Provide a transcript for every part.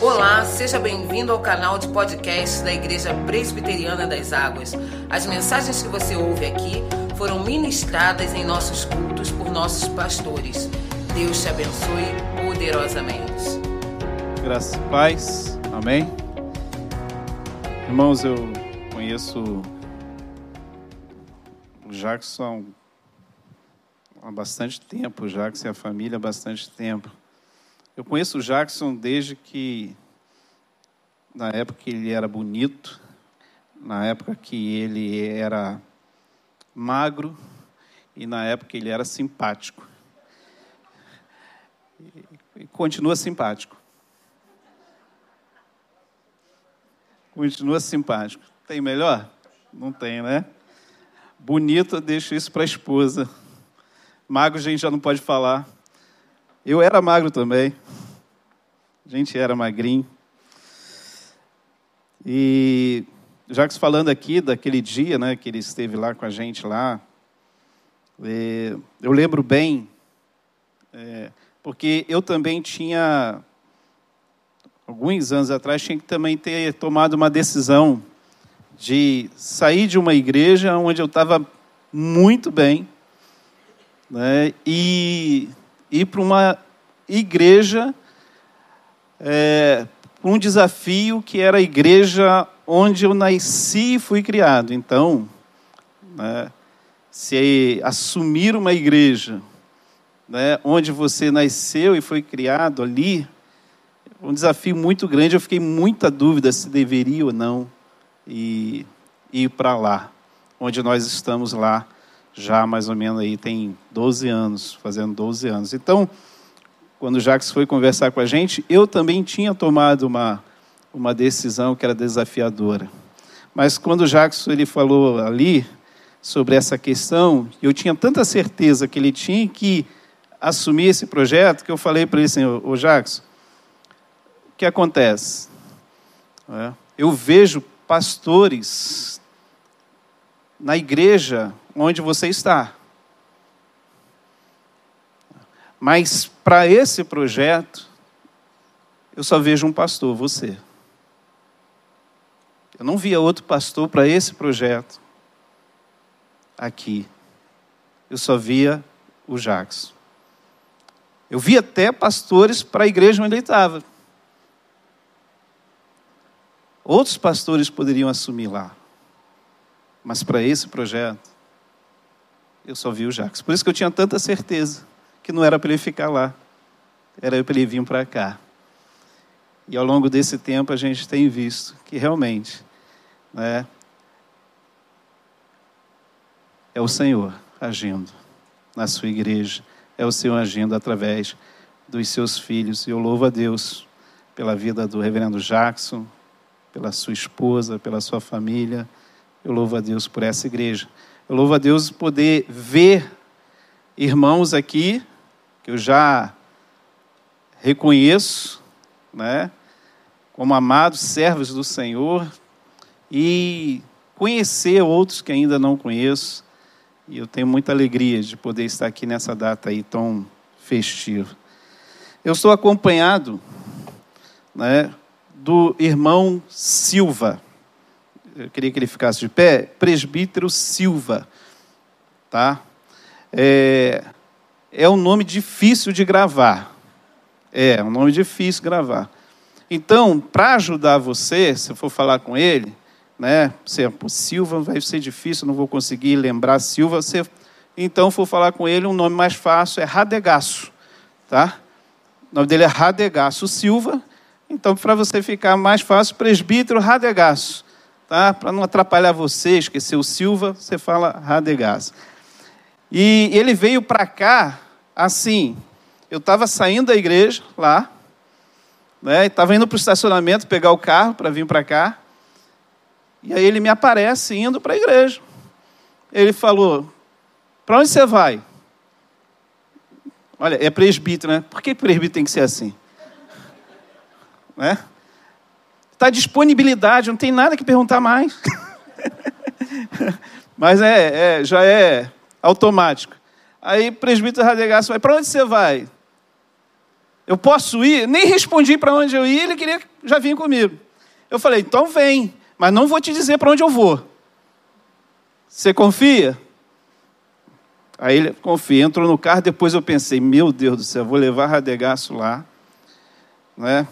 Olá, seja bem-vindo ao canal de podcast da Igreja Presbiteriana das Águas. As mensagens que você ouve aqui foram ministradas em nossos cultos por nossos pastores. Deus te abençoe poderosamente. Graças e paz. Amém. Irmãos, eu conheço o Jackson há bastante tempo, o Jackson e a família há bastante tempo. Eu conheço o Jackson desde que, na época que ele era bonito, na época que ele era magro e na época que ele era simpático. E continua simpático. Continua simpático. Tem melhor? Não tem, né? Bonito, eu deixo isso para a esposa. Magro a gente já não pode falar. Eu era magro também. A gente era magrinho. E Jacques falando aqui daquele dia, né, que ele esteve lá com a gente lá, é, eu lembro bem, é, porque eu também tinha, alguns anos atrás, tinha que também ter tomado uma decisão de sair de uma igreja onde eu estava muito bem, né, e ir para uma igreja, é, um desafio que era a igreja onde eu nasci e fui criado. Então, né, se assumir uma igreja né, onde você nasceu e foi criado ali, um desafio muito grande. Eu fiquei muita dúvida se deveria ou não ir, ir para lá, onde nós estamos lá já mais ou menos aí tem 12 anos, fazendo 12 anos. Então, quando o Jacques foi conversar com a gente, eu também tinha tomado uma, uma decisão que era desafiadora. Mas quando o Jacques ele falou ali sobre essa questão, eu tinha tanta certeza que ele tinha que assumir esse projeto que eu falei para ele assim, ô Jacques, o que acontece? É, eu vejo pastores na igreja onde você está. Mas para esse projeto, eu só vejo um pastor, você. Eu não via outro pastor para esse projeto aqui. Eu só via o Jackson. Eu via até pastores para a igreja onde ele estava. Outros pastores poderiam assumir lá. Mas para esse projeto, eu só vi o Jacques. Por isso que eu tinha tanta certeza que não era para ele ficar lá, era para ele vir para cá. E ao longo desse tempo a gente tem visto que realmente né, é o Senhor agindo na sua igreja, é o Senhor agindo através dos seus filhos. E eu louvo a Deus pela vida do reverendo Jackson, pela sua esposa, pela sua família. Eu louvo a Deus por essa igreja. Eu louvo a Deus poder ver irmãos aqui que eu já reconheço, né, como amados servos do Senhor e conhecer outros que ainda não conheço. E eu tenho muita alegria de poder estar aqui nessa data aí tão festiva. Eu estou acompanhado, né, do irmão Silva eu queria que ele ficasse de pé, presbítero Silva, tá? É, é um nome difícil de gravar. É, é um nome difícil de gravar. Então, para ajudar você, se for falar com ele, né, é Silva vai ser difícil, não vou conseguir lembrar Silva, você, então for falar com ele, um nome mais fácil é Radegaço, tá? O nome dele é Radegaço Silva, então para você ficar mais fácil, presbítero Radegaço tá? Para não atrapalhar você, esquecer o Silva, você fala Radegás. E ele veio para cá assim. Eu estava saindo da igreja lá, né? Estava indo para o estacionamento pegar o carro para vir para cá. E aí ele me aparece indo para a igreja. Ele falou: Para onde você vai? Olha, é presbítero, né? Por que presbítero tem que ser assim? Né? Está disponibilidade, não tem nada que perguntar mais. Mas é, é, já é automático. Aí presbítero Radegaço vai, para onde você vai? Eu posso ir? Nem respondi para onde eu ia, ele queria já vir comigo. Eu falei: então vem, mas não vou te dizer para onde eu vou. Você confia? Aí ele confia, entrou no carro, depois eu pensei, meu Deus do céu, vou levar Radegaço lá, né?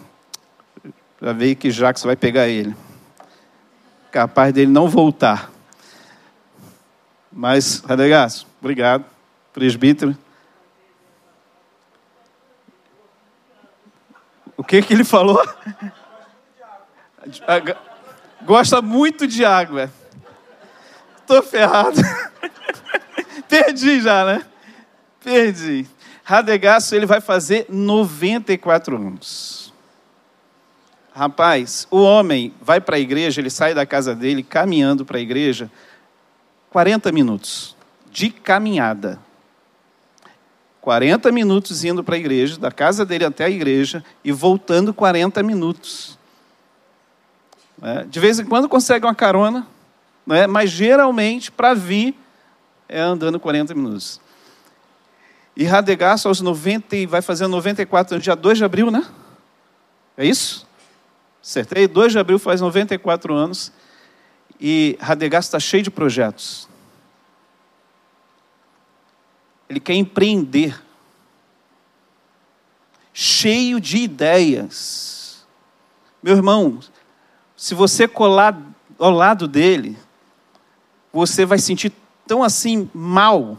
Já veio que Jacques vai pegar ele. Capaz dele não voltar. Mas, Radegaço, obrigado, presbítero. O que que ele falou? Gosta muito de água. Estou ferrado. Perdi já, né? Perdi. Radegaço, ele vai fazer 94 anos. Rapaz, o homem vai para a igreja, ele sai da casa dele caminhando para a igreja 40 minutos de caminhada. 40 minutos indo para a igreja, da casa dele até a igreja e voltando 40 minutos. É, de vez em quando consegue uma carona, né? mas geralmente para vir é andando 40 minutos. E Radegast aos 90, vai fazer 94 anos, dia 2 de abril, né? É isso? Acertei? 2 de abril faz 94 anos. E Radegast está cheio de projetos. Ele quer empreender. Cheio de ideias. Meu irmão, se você colar ao lado dele, você vai sentir tão assim mal.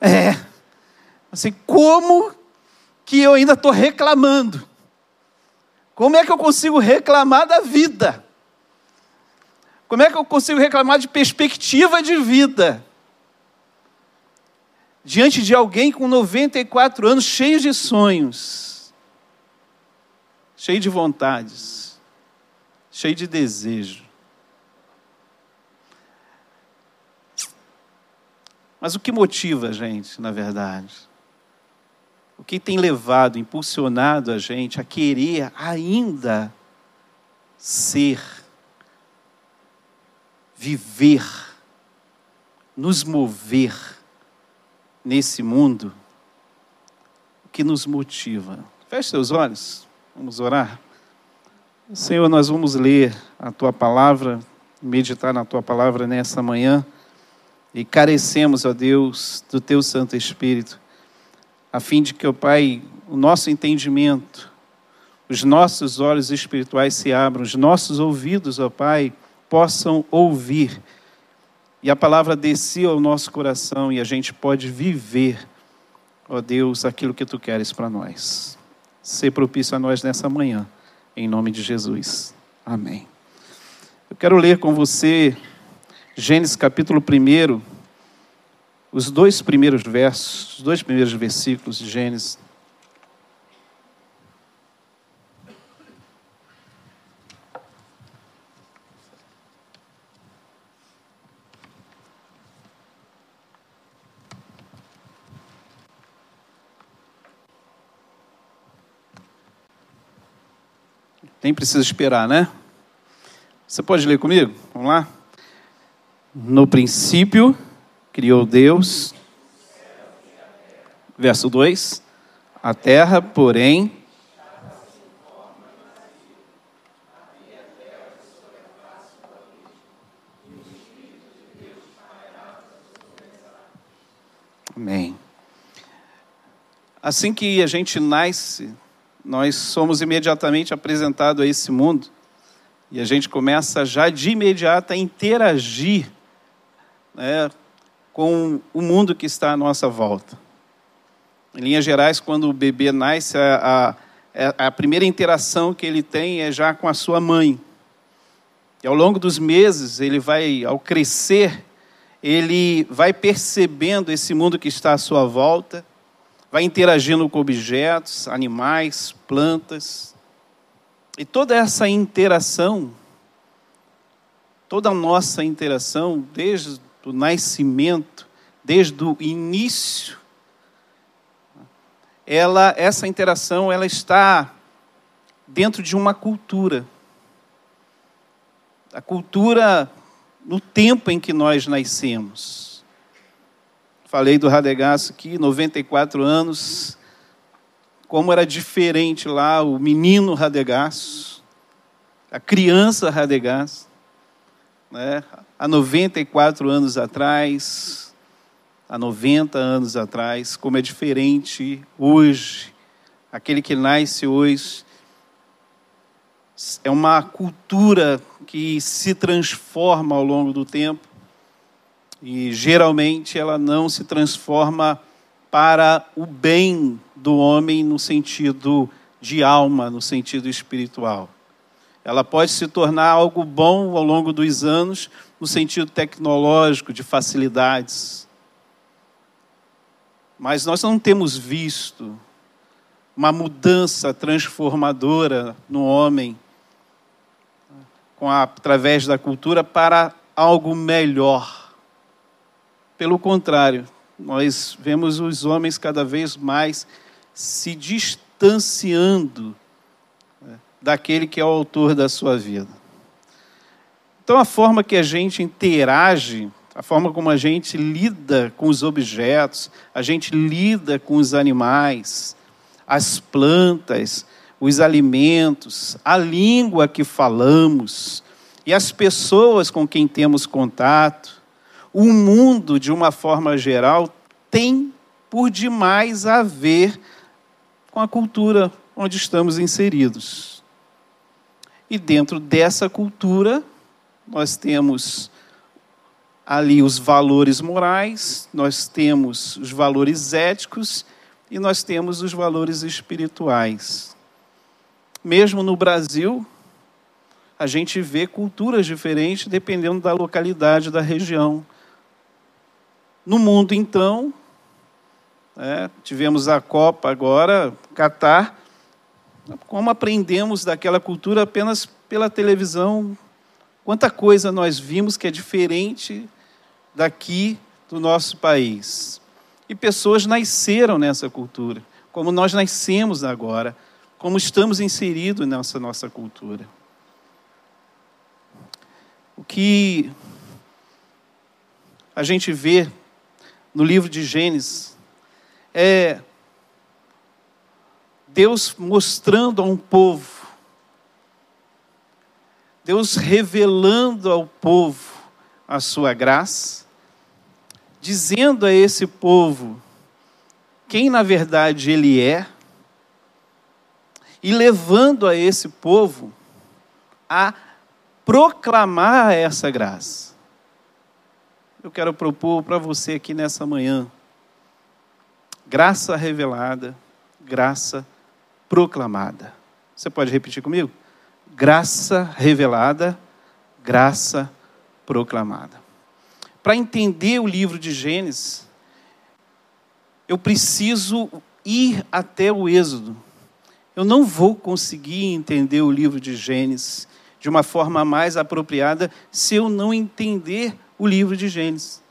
É. Assim, como que eu ainda estou reclamando? Como é que eu consigo reclamar da vida? Como é que eu consigo reclamar de perspectiva de vida? Diante de alguém com 94 anos, cheio de sonhos, cheio de vontades, cheio de desejo. Mas o que motiva a gente, na verdade? O que tem levado, impulsionado a gente a querer ainda ser, viver, nos mover nesse mundo? O que nos motiva? Feche seus olhos, vamos orar. Senhor, nós vamos ler a tua palavra, meditar na tua palavra nessa manhã. E carecemos, ó Deus, do teu Santo Espírito, a fim de que, ó Pai, o nosso entendimento, os nossos olhos espirituais se abram, os nossos ouvidos, ó Pai, possam ouvir. E a palavra descia ao nosso coração e a gente pode viver, ó Deus, aquilo que tu queres para nós. Ser propício a nós nessa manhã, em nome de Jesus. Amém. Eu quero ler com você Gênesis capítulo 1, os dois primeiros versos, os dois primeiros versículos de Gênesis. Nem precisa esperar, né? Você pode ler comigo? Vamos lá? No princípio, criou Deus. Verso 2: A terra, porém, Amém. Assim que a gente nasce, nós somos imediatamente apresentados a esse mundo e a gente começa já de imediato a interagir né, com o mundo que está à nossa volta. Em linhas gerais, quando o bebê nasce, a, a, a primeira interação que ele tem é já com a sua mãe. E ao longo dos meses, ele vai, ao crescer, ele vai percebendo esse mundo que está à sua volta, vai interagindo com objetos, animais, plantas. E toda essa interação, toda a nossa interação, desde do nascimento, desde o início, ela, essa interação ela está dentro de uma cultura. A cultura no tempo em que nós nascemos. Falei do Radegaço aqui, 94 anos, como era diferente lá o menino Radegás, a criança Radegás, né? Há 94 anos atrás, há 90 anos atrás, como é diferente hoje, aquele que nasce hoje. É uma cultura que se transforma ao longo do tempo e geralmente ela não se transforma para o bem do homem no sentido de alma, no sentido espiritual. Ela pode se tornar algo bom ao longo dos anos, no sentido tecnológico, de facilidades. Mas nós não temos visto uma mudança transformadora no homem com a, através da cultura para algo melhor. Pelo contrário, nós vemos os homens cada vez mais se distanciando né, daquele que é o autor da sua vida. Então, a forma que a gente interage, a forma como a gente lida com os objetos, a gente lida com os animais, as plantas, os alimentos, a língua que falamos e as pessoas com quem temos contato, o mundo, de uma forma geral, tem por demais a ver com a cultura onde estamos inseridos. E dentro dessa cultura, nós temos ali os valores morais, nós temos os valores éticos e nós temos os valores espirituais. Mesmo no Brasil, a gente vê culturas diferentes dependendo da localidade, da região. No mundo, então, é, tivemos a Copa agora, Catar. Como aprendemos daquela cultura apenas pela televisão? Quanta coisa nós vimos que é diferente daqui do nosso país. E pessoas nasceram nessa cultura, como nós nascemos agora, como estamos inseridos nessa nossa cultura. O que a gente vê no livro de Gênesis é Deus mostrando a um povo, Deus revelando ao povo a sua graça, dizendo a esse povo quem na verdade ele é, e levando a esse povo a proclamar essa graça. Eu quero propor para você aqui nessa manhã Graça revelada, graça proclamada. Você pode repetir comigo? Graça revelada, graça proclamada. Para entender o livro de Gênesis, eu preciso ir até o Êxodo. Eu não vou conseguir entender o livro de Gênesis de uma forma mais apropriada se eu não entender o livro de Gênesis.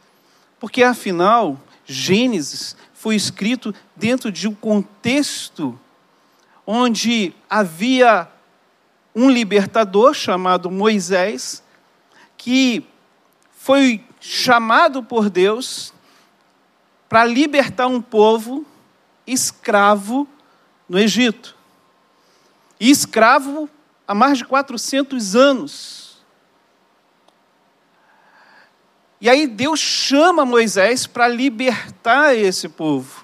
Porque afinal, Gênesis foi escrito dentro de um contexto onde havia um libertador chamado Moisés, que foi chamado por Deus para libertar um povo escravo no Egito. E escravo há mais de 400 anos. E aí Deus chama Moisés para libertar esse povo.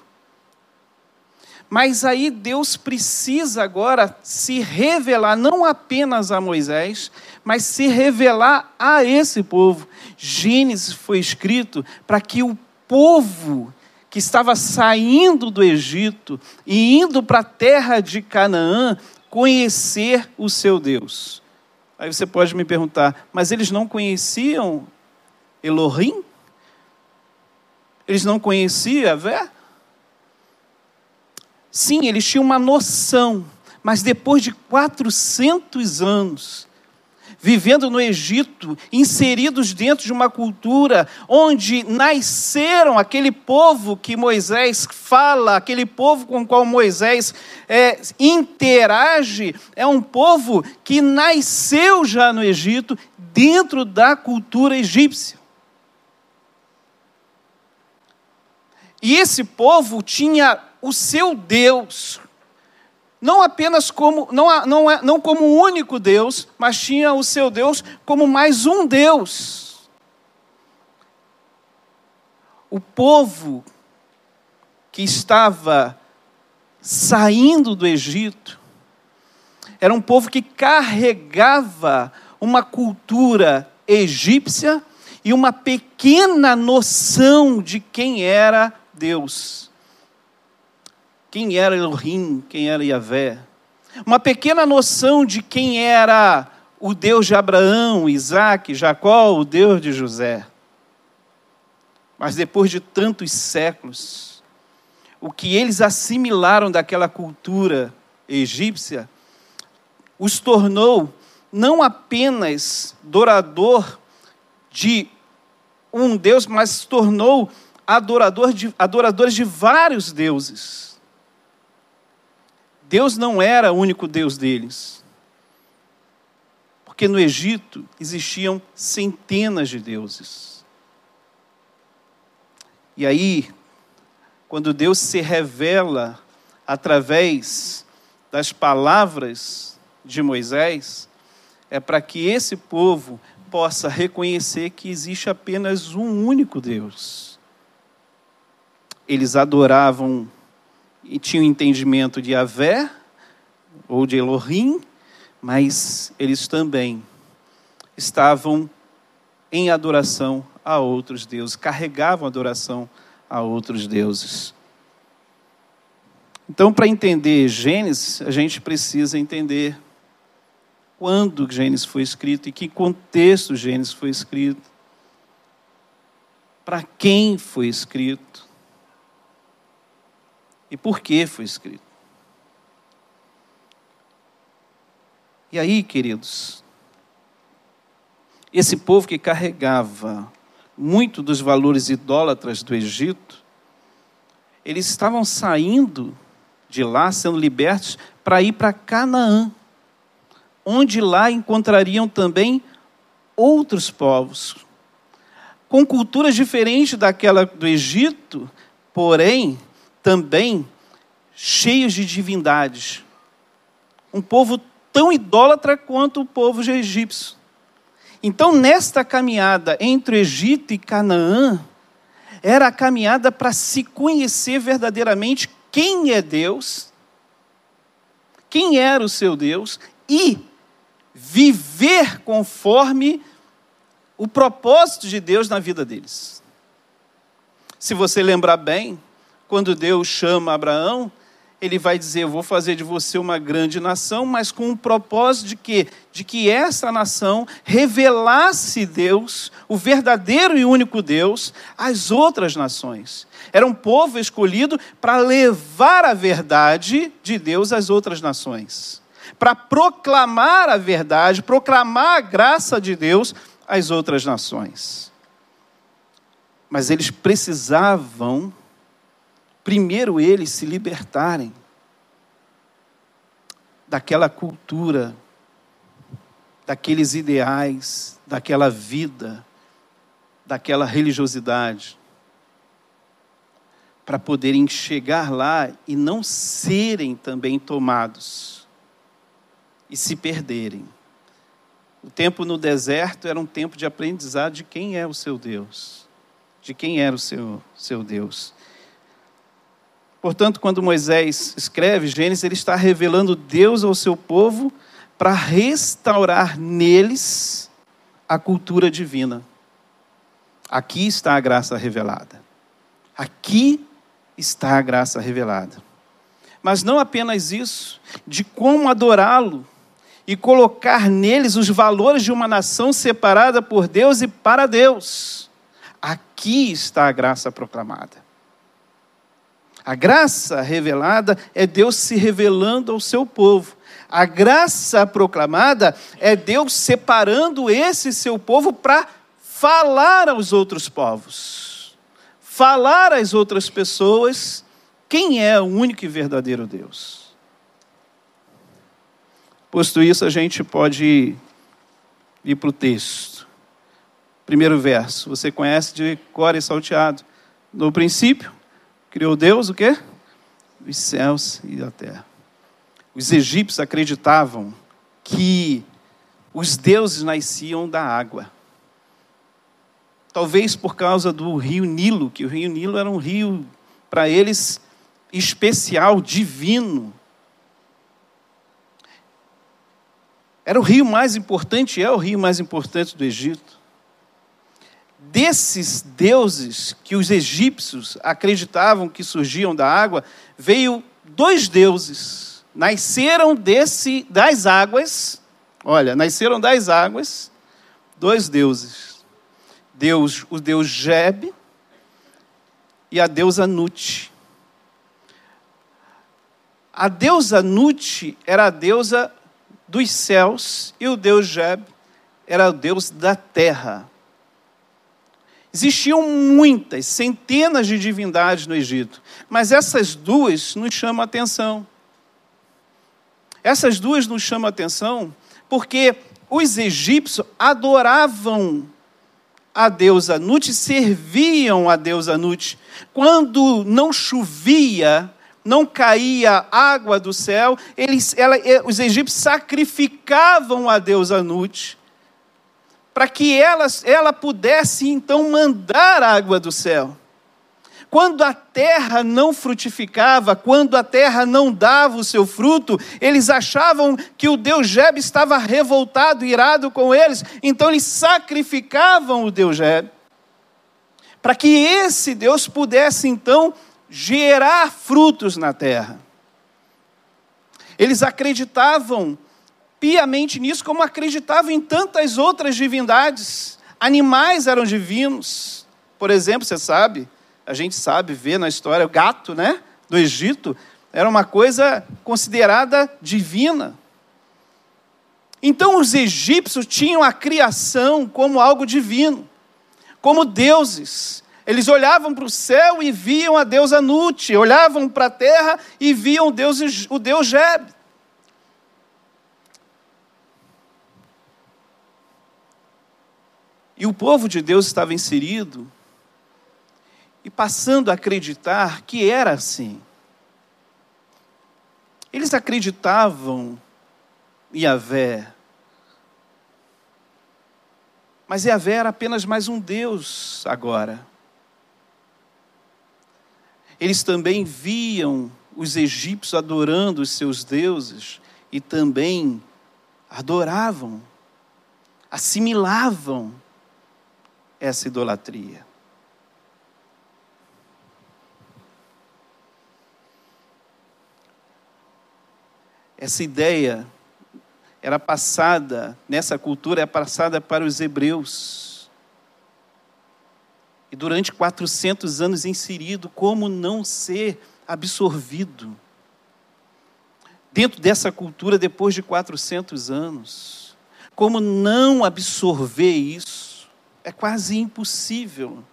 Mas aí Deus precisa agora se revelar, não apenas a Moisés, mas se revelar a esse povo. Gênesis foi escrito para que o povo que estava saindo do Egito e indo para a terra de Canaã conhecer o seu Deus. Aí você pode me perguntar, mas eles não conheciam Elohim? Eles não conheciam Vé? Sim, eles tinham uma noção, mas depois de 400 anos, vivendo no Egito, inseridos dentro de uma cultura onde nasceram aquele povo que Moisés fala, aquele povo com o qual Moisés é, interage, é um povo que nasceu já no Egito, dentro da cultura egípcia. E esse povo tinha o seu Deus não apenas como não, não, é, não como um único Deus, mas tinha o seu Deus como mais um Deus. O povo que estava saindo do Egito era um povo que carregava uma cultura egípcia e uma pequena noção de quem era Deus. Quem era Elohim, quem era Yahvé. Uma pequena noção de quem era o Deus de Abraão, Isaac, Jacó, o Deus de José. Mas depois de tantos séculos, o que eles assimilaram daquela cultura egípcia os tornou não apenas adorador de um Deus, mas tornou adorador de, adoradores de vários deuses. Deus não era o único Deus deles. Porque no Egito existiam centenas de deuses. E aí, quando Deus se revela através das palavras de Moisés, é para que esse povo possa reconhecer que existe apenas um único Deus. Eles adoravam e tinham entendimento de Avé ou de Elohim, mas eles também estavam em adoração a outros deuses, carregavam adoração a outros deuses. Então, para entender Gênesis, a gente precisa entender quando Gênesis foi escrito e que contexto Gênesis foi escrito, para quem foi escrito e por que foi escrito. E aí, queridos, esse povo que carregava muito dos valores idólatras do Egito, eles estavam saindo de lá, sendo libertos, para ir para Canaã onde lá encontrariam também outros povos, com culturas diferentes daquela do Egito, porém também cheios de divindades. Um povo tão idólatra quanto o povo egípcio. Então, nesta caminhada entre o Egito e Canaã, era a caminhada para se conhecer verdadeiramente quem é Deus, quem era o seu Deus e viver conforme o propósito de Deus na vida deles. Se você lembrar bem, quando Deus chama Abraão, ele vai dizer: Eu vou fazer de você uma grande nação, mas com o propósito de quê? De que essa nação revelasse Deus, o verdadeiro e único Deus, às outras nações. Era um povo escolhido para levar a verdade de Deus às outras nações para proclamar a verdade, proclamar a graça de Deus às outras nações. Mas eles precisavam, primeiro eles, se libertarem daquela cultura, daqueles ideais, daquela vida, daquela religiosidade, para poderem chegar lá e não serem também tomados e se perderem. O tempo no deserto era um tempo de aprendizado de quem é o seu Deus, de quem era o seu, seu Deus. Portanto, quando Moisés escreve Gênesis, ele está revelando Deus ao seu povo para restaurar neles a cultura divina. Aqui está a graça revelada. Aqui está a graça revelada. Mas não apenas isso, de como adorá-lo e colocar neles os valores de uma nação separada por Deus e para Deus. Aqui está a graça proclamada. A graça revelada é Deus se revelando ao seu povo. A graça proclamada é Deus separando esse seu povo para falar aos outros povos, falar às outras pessoas quem é o único e verdadeiro Deus. Posto isso, a gente pode ir para o texto. Primeiro verso, você conhece de cor e salteado. No princípio, criou Deus o quê? Os céus e a terra. os egípcios acreditavam que os deuses nasciam da água. Talvez por causa do rio Nilo, que o rio Nilo era um rio, para eles, especial, divino. Era o rio mais importante, é o rio mais importante do Egito. Desses deuses que os egípcios acreditavam que surgiam da água, veio dois deuses. Nasceram desse das águas Olha, nasceram das águas dois deuses. Deus, o deus Jeb e a deusa Nut. A deusa Nut era a deusa dos céus e o deus Jeb era o deus da terra. Existiam muitas, centenas de divindades no Egito, mas essas duas nos chamam a atenção. Essas duas nos chamam a atenção porque os egípcios adoravam a deusa Nut, serviam a deusa Nut. Quando não chovia, não caía água do céu, eles, ela, os egípcios sacrificavam a deusa Nut para que ela, ela pudesse então mandar água do céu. Quando a terra não frutificava, quando a terra não dava o seu fruto, eles achavam que o Deus Jeb estava revoltado, irado com eles, então eles sacrificavam o Deus Jeb, para que esse Deus pudesse então gerar frutos na terra. Eles acreditavam piamente nisso, como acreditavam em tantas outras divindades. Animais eram divinos. Por exemplo, você sabe, a gente sabe, vê na história, o gato né, do Egito era uma coisa considerada divina. Então os egípcios tinham a criação como algo divino, como deuses. Eles olhavam para o céu e viam a deusa Nut, olhavam para a terra e viam o deus, o deus Jeb. E o povo de Deus estava inserido e passando a acreditar que era assim. Eles acreditavam em Yahvé, mas Yahvé era apenas mais um Deus agora. Eles também viam os egípcios adorando os seus deuses e também adoravam, assimilavam essa idolatria. Essa ideia era passada, nessa cultura, é passada para os hebreus. E durante 400 anos inserido, como não ser absorvido? Dentro dessa cultura, depois de 400 anos, como não absorver isso? É quase impossível.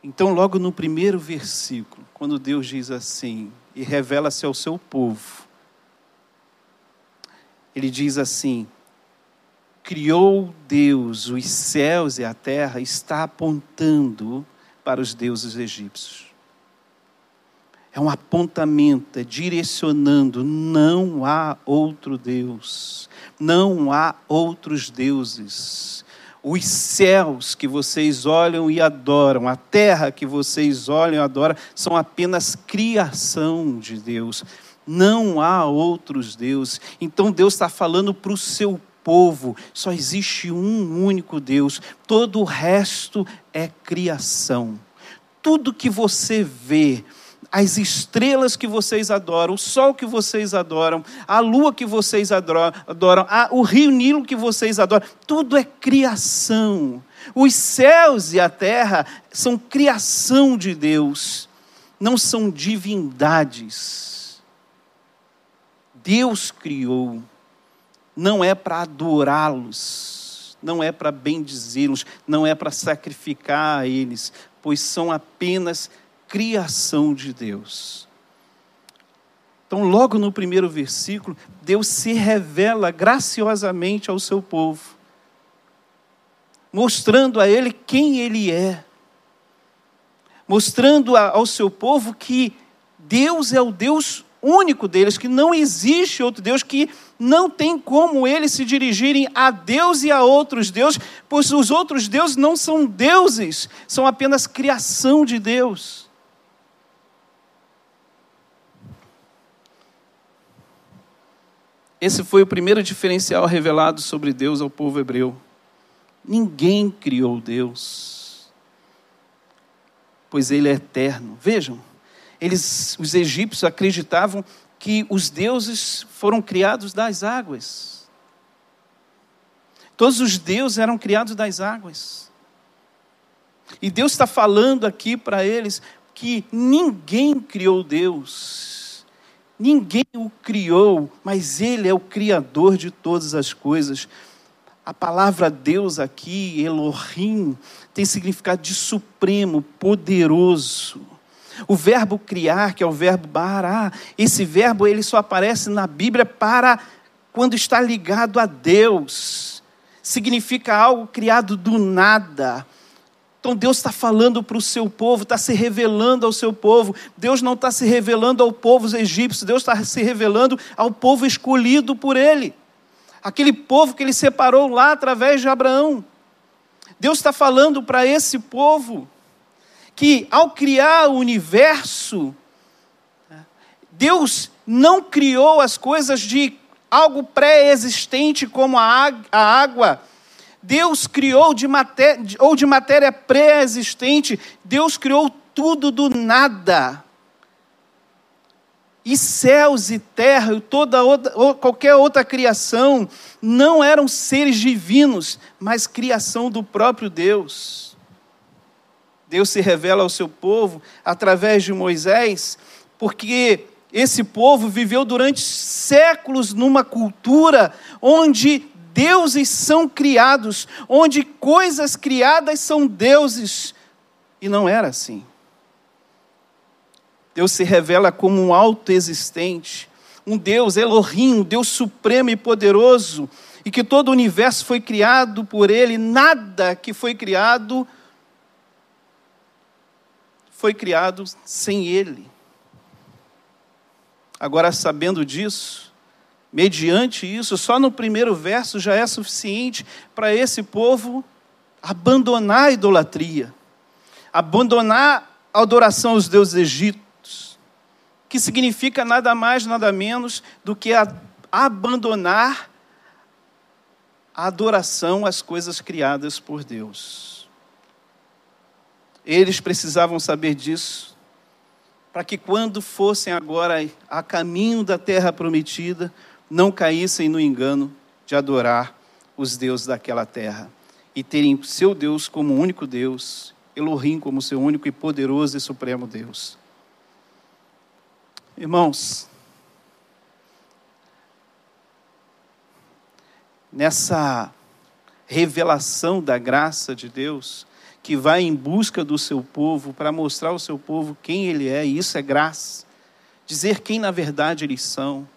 Então, logo no primeiro versículo, quando Deus diz assim, e revela-se ao seu povo, ele diz assim: Criou Deus os céus e a terra, está apontando para os deuses egípcios. É um apontamento, é direcionando, não há outro Deus, não há outros deuses os céus que vocês olham e adoram, a terra que vocês olham e adoram, são apenas criação de Deus. Não há outros deuses. Então Deus está falando para o seu povo: só existe um único Deus, todo o resto é criação. Tudo que você vê, as estrelas que vocês adoram, o sol que vocês adoram, a lua que vocês adoram, o rio Nilo que vocês adoram, tudo é criação. Os céus e a terra são criação de Deus, não são divindades. Deus criou, não é para adorá-los, não é para bendizê-los, não é para sacrificar a eles, pois são apenas criação de Deus. Então, logo no primeiro versículo, Deus se revela graciosamente ao seu povo, mostrando a ele quem ele é, mostrando ao seu povo que Deus é o Deus único deles, que não existe outro Deus, que não tem como eles se dirigirem a Deus e a outros deuses, pois os outros deuses não são deuses, são apenas criação de Deus. Esse foi o primeiro diferencial revelado sobre Deus ao povo hebreu. Ninguém criou Deus, pois Ele é eterno. Vejam, eles, os egípcios acreditavam que os deuses foram criados das águas. Todos os deuses eram criados das águas. E Deus está falando aqui para eles que ninguém criou Deus. Ninguém o criou, mas Ele é o Criador de todas as coisas. A palavra Deus aqui, Elohim, tem significado de supremo, poderoso. O verbo criar, que é o verbo bará, esse verbo ele só aparece na Bíblia para quando está ligado a Deus. Significa algo criado do nada então Deus está falando para o seu povo, está se revelando ao seu povo. Deus não está se revelando ao povo egípcio, Deus está se revelando ao povo escolhido por Ele. Aquele povo que Ele separou lá através de Abraão. Deus está falando para esse povo que ao criar o universo, Deus não criou as coisas de algo pré-existente como a água Deus criou de matéria, ou de matéria pré-existente, Deus criou tudo do nada. E céus e terra, e toda outra, ou qualquer outra criação, não eram seres divinos, mas criação do próprio Deus. Deus se revela ao seu povo através de Moisés, porque esse povo viveu durante séculos numa cultura onde deuses são criados, onde coisas criadas são deuses. E não era assim. Deus se revela como um autoexistente, um Deus Elohim, um Deus supremo e poderoso, e que todo o universo foi criado por Ele, nada que foi criado foi criado sem Ele. Agora, sabendo disso, Mediante isso, só no primeiro verso já é suficiente para esse povo abandonar a idolatria, abandonar a adoração aos deuses egípcios, que significa nada mais, nada menos do que a, abandonar a adoração às coisas criadas por Deus. Eles precisavam saber disso, para que quando fossem agora a caminho da terra prometida, não caíssem no engano de adorar os deuses daquela terra e terem seu Deus como único Deus, Elohim como seu único e poderoso e supremo Deus. Irmãos, nessa revelação da graça de Deus, que vai em busca do seu povo para mostrar ao seu povo quem ele é, e isso é graça. Dizer quem na verdade eles são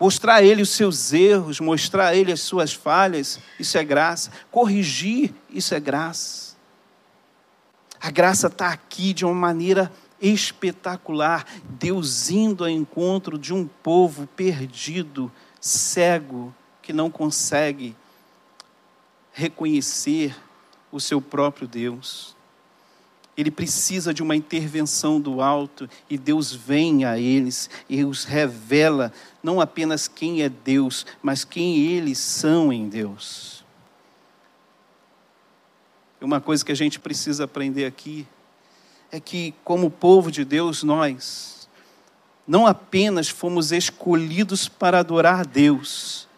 mostrar a ele os seus erros, mostrar a ele as suas falhas, isso é graça. Corrigir, isso é graça. A graça está aqui de uma maneira espetacular. Deus indo ao encontro de um povo perdido, cego, que não consegue reconhecer o seu próprio Deus ele precisa de uma intervenção do alto e Deus vem a eles e os revela não apenas quem é Deus, mas quem eles são em Deus. Uma coisa que a gente precisa aprender aqui é que, como povo de Deus, nós não apenas fomos escolhidos para adorar Deus,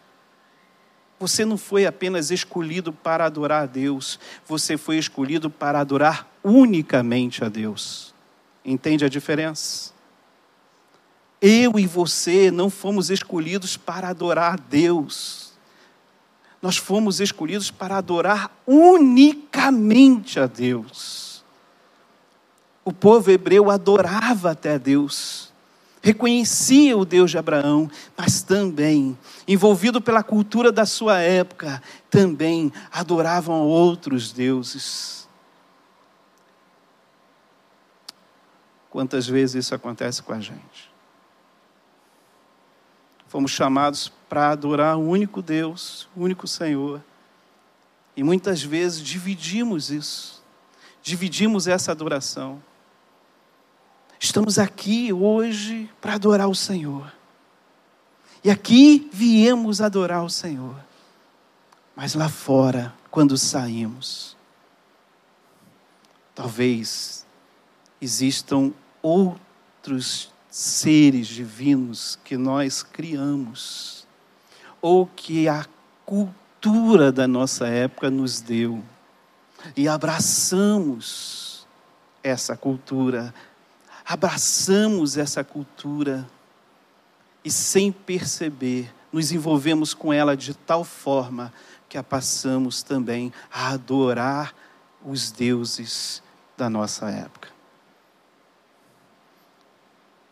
você não foi apenas escolhido para adorar Deus, você foi escolhido para adorar unicamente a Deus. Entende a diferença? Eu e você não fomos escolhidos para adorar Deus. Nós fomos escolhidos para adorar unicamente a Deus. O povo hebreu adorava até Deus reconhecia o Deus de Abraão, mas também, envolvido pela cultura da sua época, também adoravam outros deuses. Quantas vezes isso acontece com a gente? Fomos chamados para adorar o único Deus, o único Senhor. E muitas vezes dividimos isso, dividimos essa adoração. Estamos aqui hoje para adorar o Senhor. E aqui viemos adorar o Senhor. Mas lá fora, quando saímos, talvez existam outros seres divinos que nós criamos, ou que a cultura da nossa época nos deu, e abraçamos essa cultura, abraçamos essa cultura, e sem perceber, nos envolvemos com ela de tal forma que a passamos também a adorar os deuses da nossa época.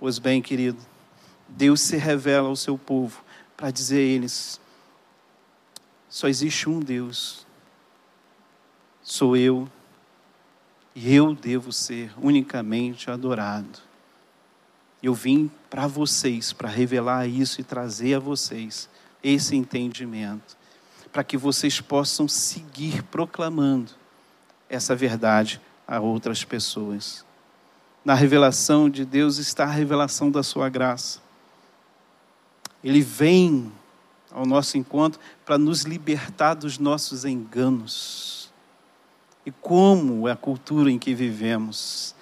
Pois bem, querido, Deus se revela ao seu povo para dizer a eles: só existe um Deus, sou eu, e eu devo ser unicamente adorado. Eu vim para vocês, para revelar isso e trazer a vocês esse entendimento, para que vocês possam seguir proclamando essa verdade a outras pessoas. Na revelação de Deus está a revelação da sua graça. Ele vem ao nosso encontro para nos libertar dos nossos enganos. E como é a cultura em que vivemos,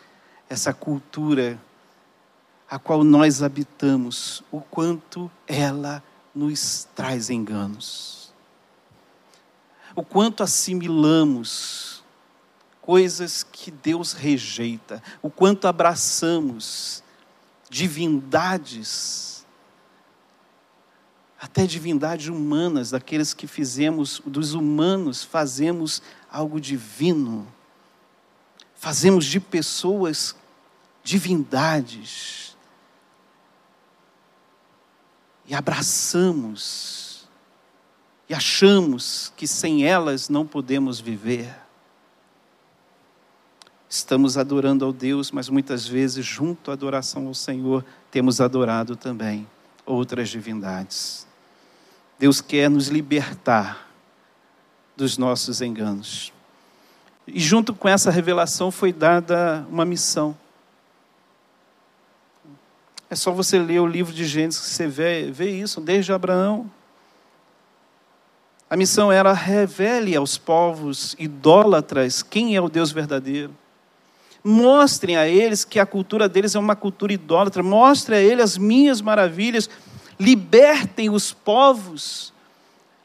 essa cultura a qual nós habitamos, o quanto ela nos traz enganos. O quanto assimilamos coisas que Deus rejeita, o quanto abraçamos divindades, até divindades humanas, daqueles que fizemos, dos humanos, fazemos algo divino, fazemos de pessoas divindades, e abraçamos, e achamos que sem elas não podemos viver. Estamos adorando ao Deus, mas muitas vezes, junto à adoração ao Senhor, temos adorado também outras divindades. Deus quer nos libertar dos nossos enganos. E junto com essa revelação foi dada uma missão. É só você ler o livro de Gênesis que você vê, vê isso, desde Abraão. A missão era revele aos povos idólatras quem é o Deus verdadeiro. Mostrem a eles que a cultura deles é uma cultura idólatra. Mostrem a eles as minhas maravilhas. Libertem os povos.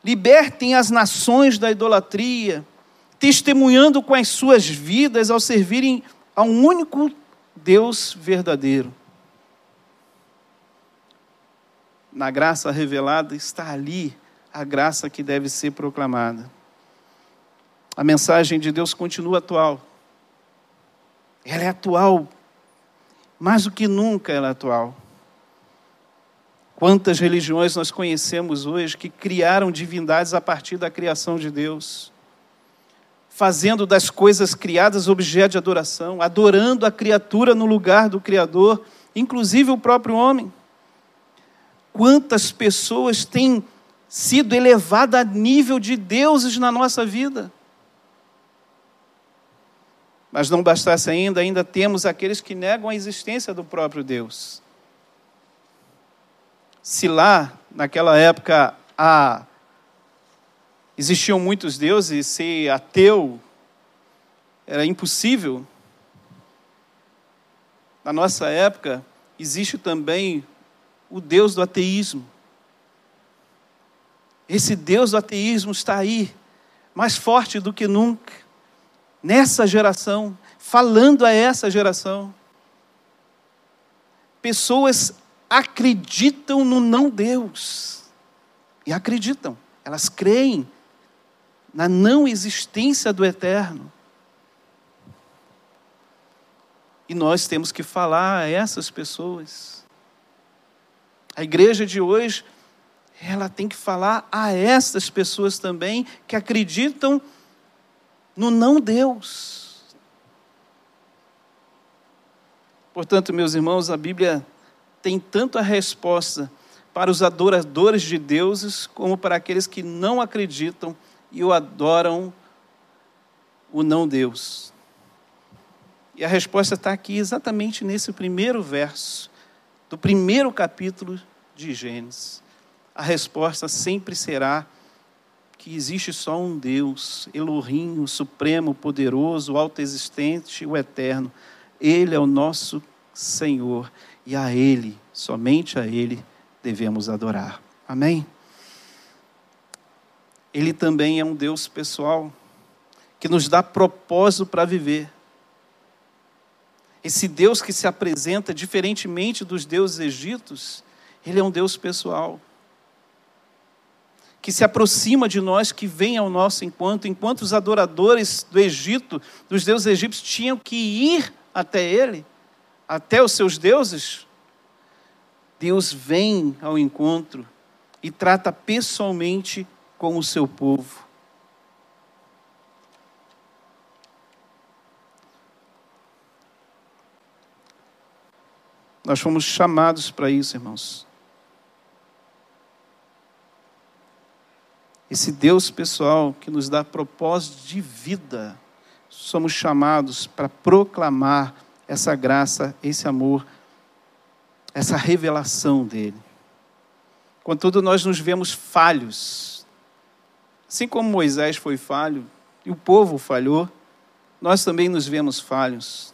Libertem as nações da idolatria. Testemunhando com as suas vidas ao servirem a um único Deus verdadeiro. Na graça revelada está ali a graça que deve ser proclamada. A mensagem de Deus continua atual ela é atual. Mais do que nunca ela é atual. Quantas religiões nós conhecemos hoje que criaram divindades a partir da criação de Deus, fazendo das coisas criadas objeto de adoração, adorando a criatura no lugar do Criador, inclusive o próprio homem. Quantas pessoas têm sido elevadas a nível de deuses na nossa vida? Mas não bastasse ainda, ainda temos aqueles que negam a existência do próprio Deus. Se lá, naquela época, há, existiam muitos deuses, ser ateu era impossível, na nossa época, existe também o Deus do ateísmo. Esse Deus do ateísmo está aí, mais forte do que nunca nessa geração, falando a essa geração. Pessoas acreditam no não Deus. E acreditam, elas creem na não existência do eterno. E nós temos que falar a essas pessoas. A igreja de hoje, ela tem que falar a essas pessoas também que acreditam no não Deus. Portanto, meus irmãos, a Bíblia tem tanto a resposta para os adoradores de deuses, como para aqueles que não acreditam e o adoram o não Deus. E a resposta está aqui exatamente nesse primeiro verso, do primeiro capítulo de Gênesis. A resposta sempre será que existe só um Deus, Elohim, o Supremo, Poderoso, o Autoexistente, o Eterno. Ele é o nosso Senhor e a Ele, somente a Ele, devemos adorar. Amém? Ele também é um Deus pessoal, que nos dá propósito para viver. Esse Deus que se apresenta diferentemente dos deuses egípcios, ele é um Deus pessoal. Que se aproxima de nós, que vem ao nosso encontro, enquanto os adoradores do Egito, dos deuses egípcios, tinham que ir até ele, até os seus deuses, Deus vem ao encontro e trata pessoalmente com o seu povo. Nós fomos chamados para isso, irmãos. Esse Deus pessoal que nos dá propósito de vida, somos chamados para proclamar essa graça, esse amor essa revelação dele. Contudo, nós nos vemos falhos. Assim como Moisés foi falho e o povo falhou, nós também nos vemos falhos.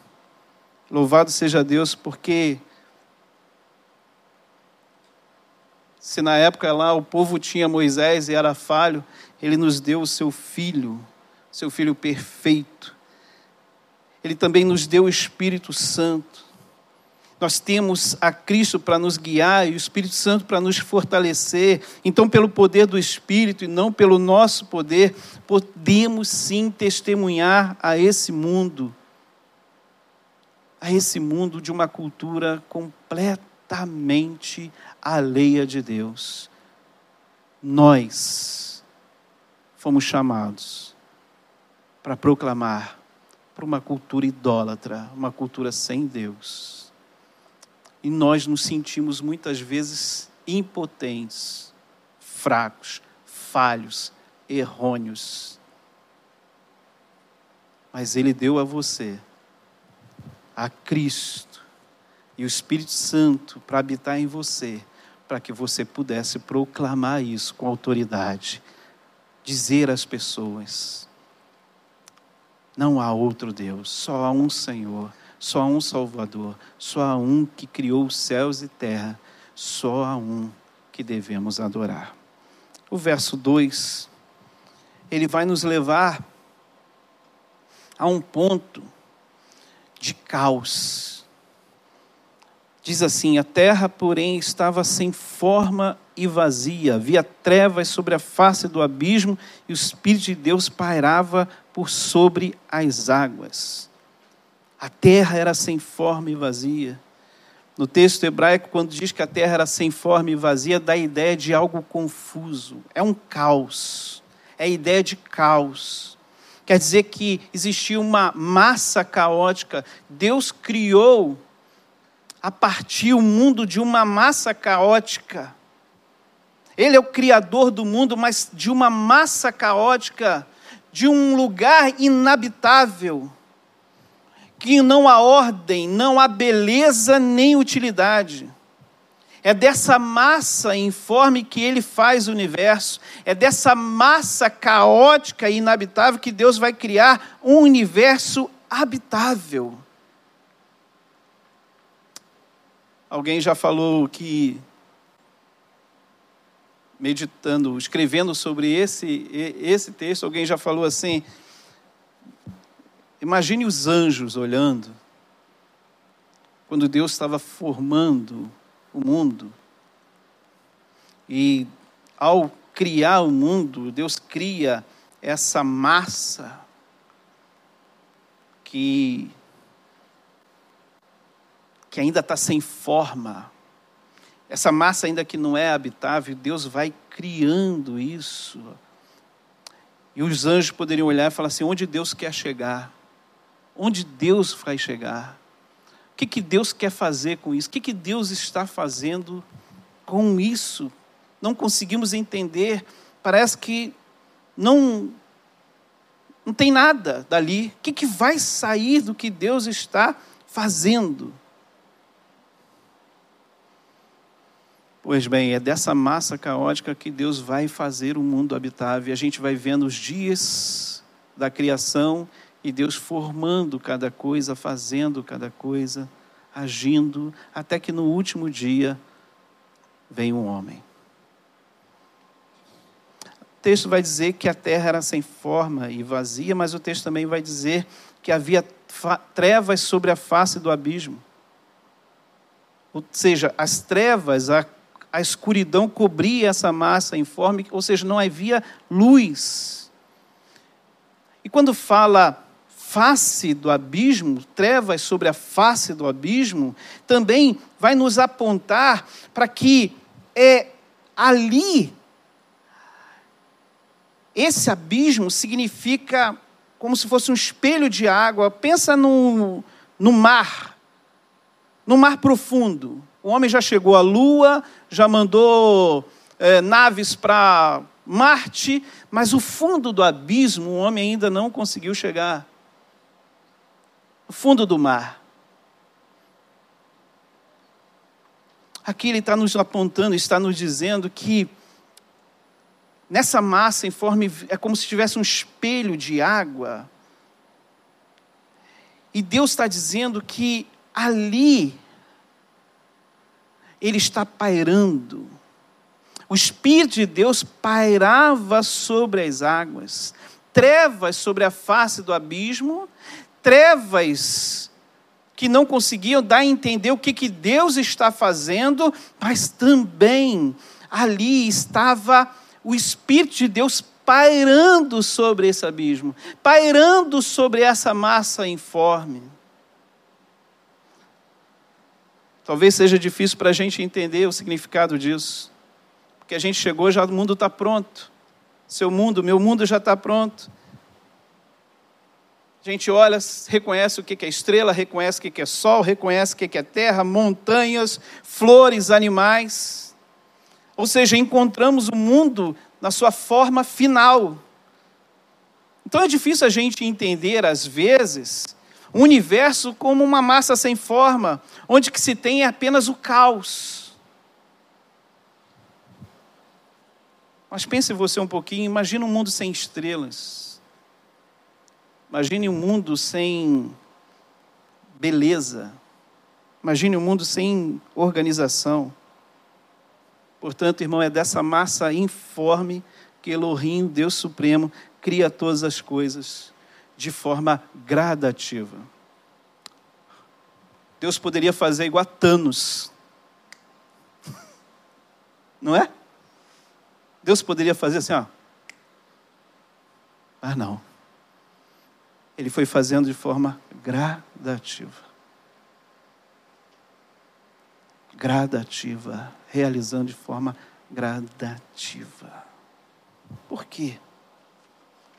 Louvado seja Deus, porque se na época lá o povo tinha Moisés e era falho, ele nos deu o seu filho, seu filho perfeito. Ele também nos deu o Espírito Santo nós temos a Cristo para nos guiar e o Espírito Santo para nos fortalecer. Então, pelo poder do Espírito e não pelo nosso poder, podemos sim testemunhar a esse mundo, a esse mundo de uma cultura completamente alheia de Deus. Nós fomos chamados para proclamar para uma cultura idólatra, uma cultura sem Deus e nós nos sentimos muitas vezes impotentes, fracos, falhos, errôneos. Mas Ele deu a você, a Cristo e o Espírito Santo para habitar em você, para que você pudesse proclamar isso com autoridade, dizer às pessoas: não há outro Deus, só há um Senhor só há um Salvador, só há um que criou os céus e terra, só há um que devemos adorar. O verso 2, ele vai nos levar a um ponto de caos. Diz assim: A terra, porém, estava sem forma e vazia, havia trevas sobre a face do abismo e o Espírito de Deus pairava por sobre as águas. A terra era sem forma e vazia. No texto hebraico, quando diz que a terra era sem forma e vazia, dá a ideia de algo confuso. É um caos. É a ideia de caos. Quer dizer que existia uma massa caótica. Deus criou a partir o mundo de uma massa caótica. Ele é o criador do mundo, mas de uma massa caótica, de um lugar inabitável que não há ordem, não há beleza nem utilidade. É dessa massa informe que ele faz o universo, é dessa massa caótica e inabitável que Deus vai criar um universo habitável. Alguém já falou que, meditando, escrevendo sobre esse, esse texto, alguém já falou assim: Imagine os anjos olhando, quando Deus estava formando o mundo. E ao criar o mundo, Deus cria essa massa que, que ainda está sem forma. Essa massa ainda que não é habitável, Deus vai criando isso. E os anjos poderiam olhar e falar assim: onde Deus quer chegar? onde Deus vai chegar. que, que Deus quer fazer com isso? O que, que Deus está fazendo com isso? Não conseguimos entender, parece que não, não tem nada dali. O que, que vai sair do que Deus está fazendo? Pois bem, é dessa massa caótica que Deus vai fazer o mundo habitável. E a gente vai vendo os dias da criação e Deus formando cada coisa, fazendo cada coisa, agindo, até que no último dia vem um homem. O texto vai dizer que a terra era sem forma e vazia, mas o texto também vai dizer que havia trevas sobre a face do abismo. Ou seja, as trevas, a a escuridão cobria essa massa informe, ou seja, não havia luz. E quando fala face do abismo, trevas sobre a face do abismo, também vai nos apontar para que é ali esse abismo significa como se fosse um espelho de água. Pensa no, no mar, no mar profundo. O homem já chegou à Lua, já mandou é, naves para Marte, mas o fundo do abismo o homem ainda não conseguiu chegar. O fundo do mar. Aqui ele está nos apontando, está nos dizendo que nessa massa informe é como se tivesse um espelho de água. E Deus está dizendo que ali ele está pairando. O Espírito de Deus pairava sobre as águas, trevas sobre a face do abismo, trevas que não conseguiam dar a entender o que, que Deus está fazendo, mas também ali estava o Espírito de Deus pairando sobre esse abismo, pairando sobre essa massa informe. Talvez seja difícil para a gente entender o significado disso. Porque a gente chegou, já o mundo está pronto. Seu mundo, meu mundo já está pronto. A gente olha, reconhece o que é estrela, reconhece o que é sol, reconhece o que é terra, montanhas, flores, animais. Ou seja, encontramos o mundo na sua forma final. Então é difícil a gente entender, às vezes, o universo como uma massa sem forma, onde que se tem apenas o caos. Mas pense você um pouquinho, imagine um mundo sem estrelas. Imagine um mundo sem beleza. Imagine um mundo sem organização. Portanto, irmão, é dessa massa informe que Elohim, Deus Supremo, cria todas as coisas de forma gradativa. Deus poderia fazer igual a Thanos. Não é? Deus poderia fazer assim, ó. Mas não. Ele foi fazendo de forma gradativa. Gradativa. Realizando de forma gradativa. Por quê?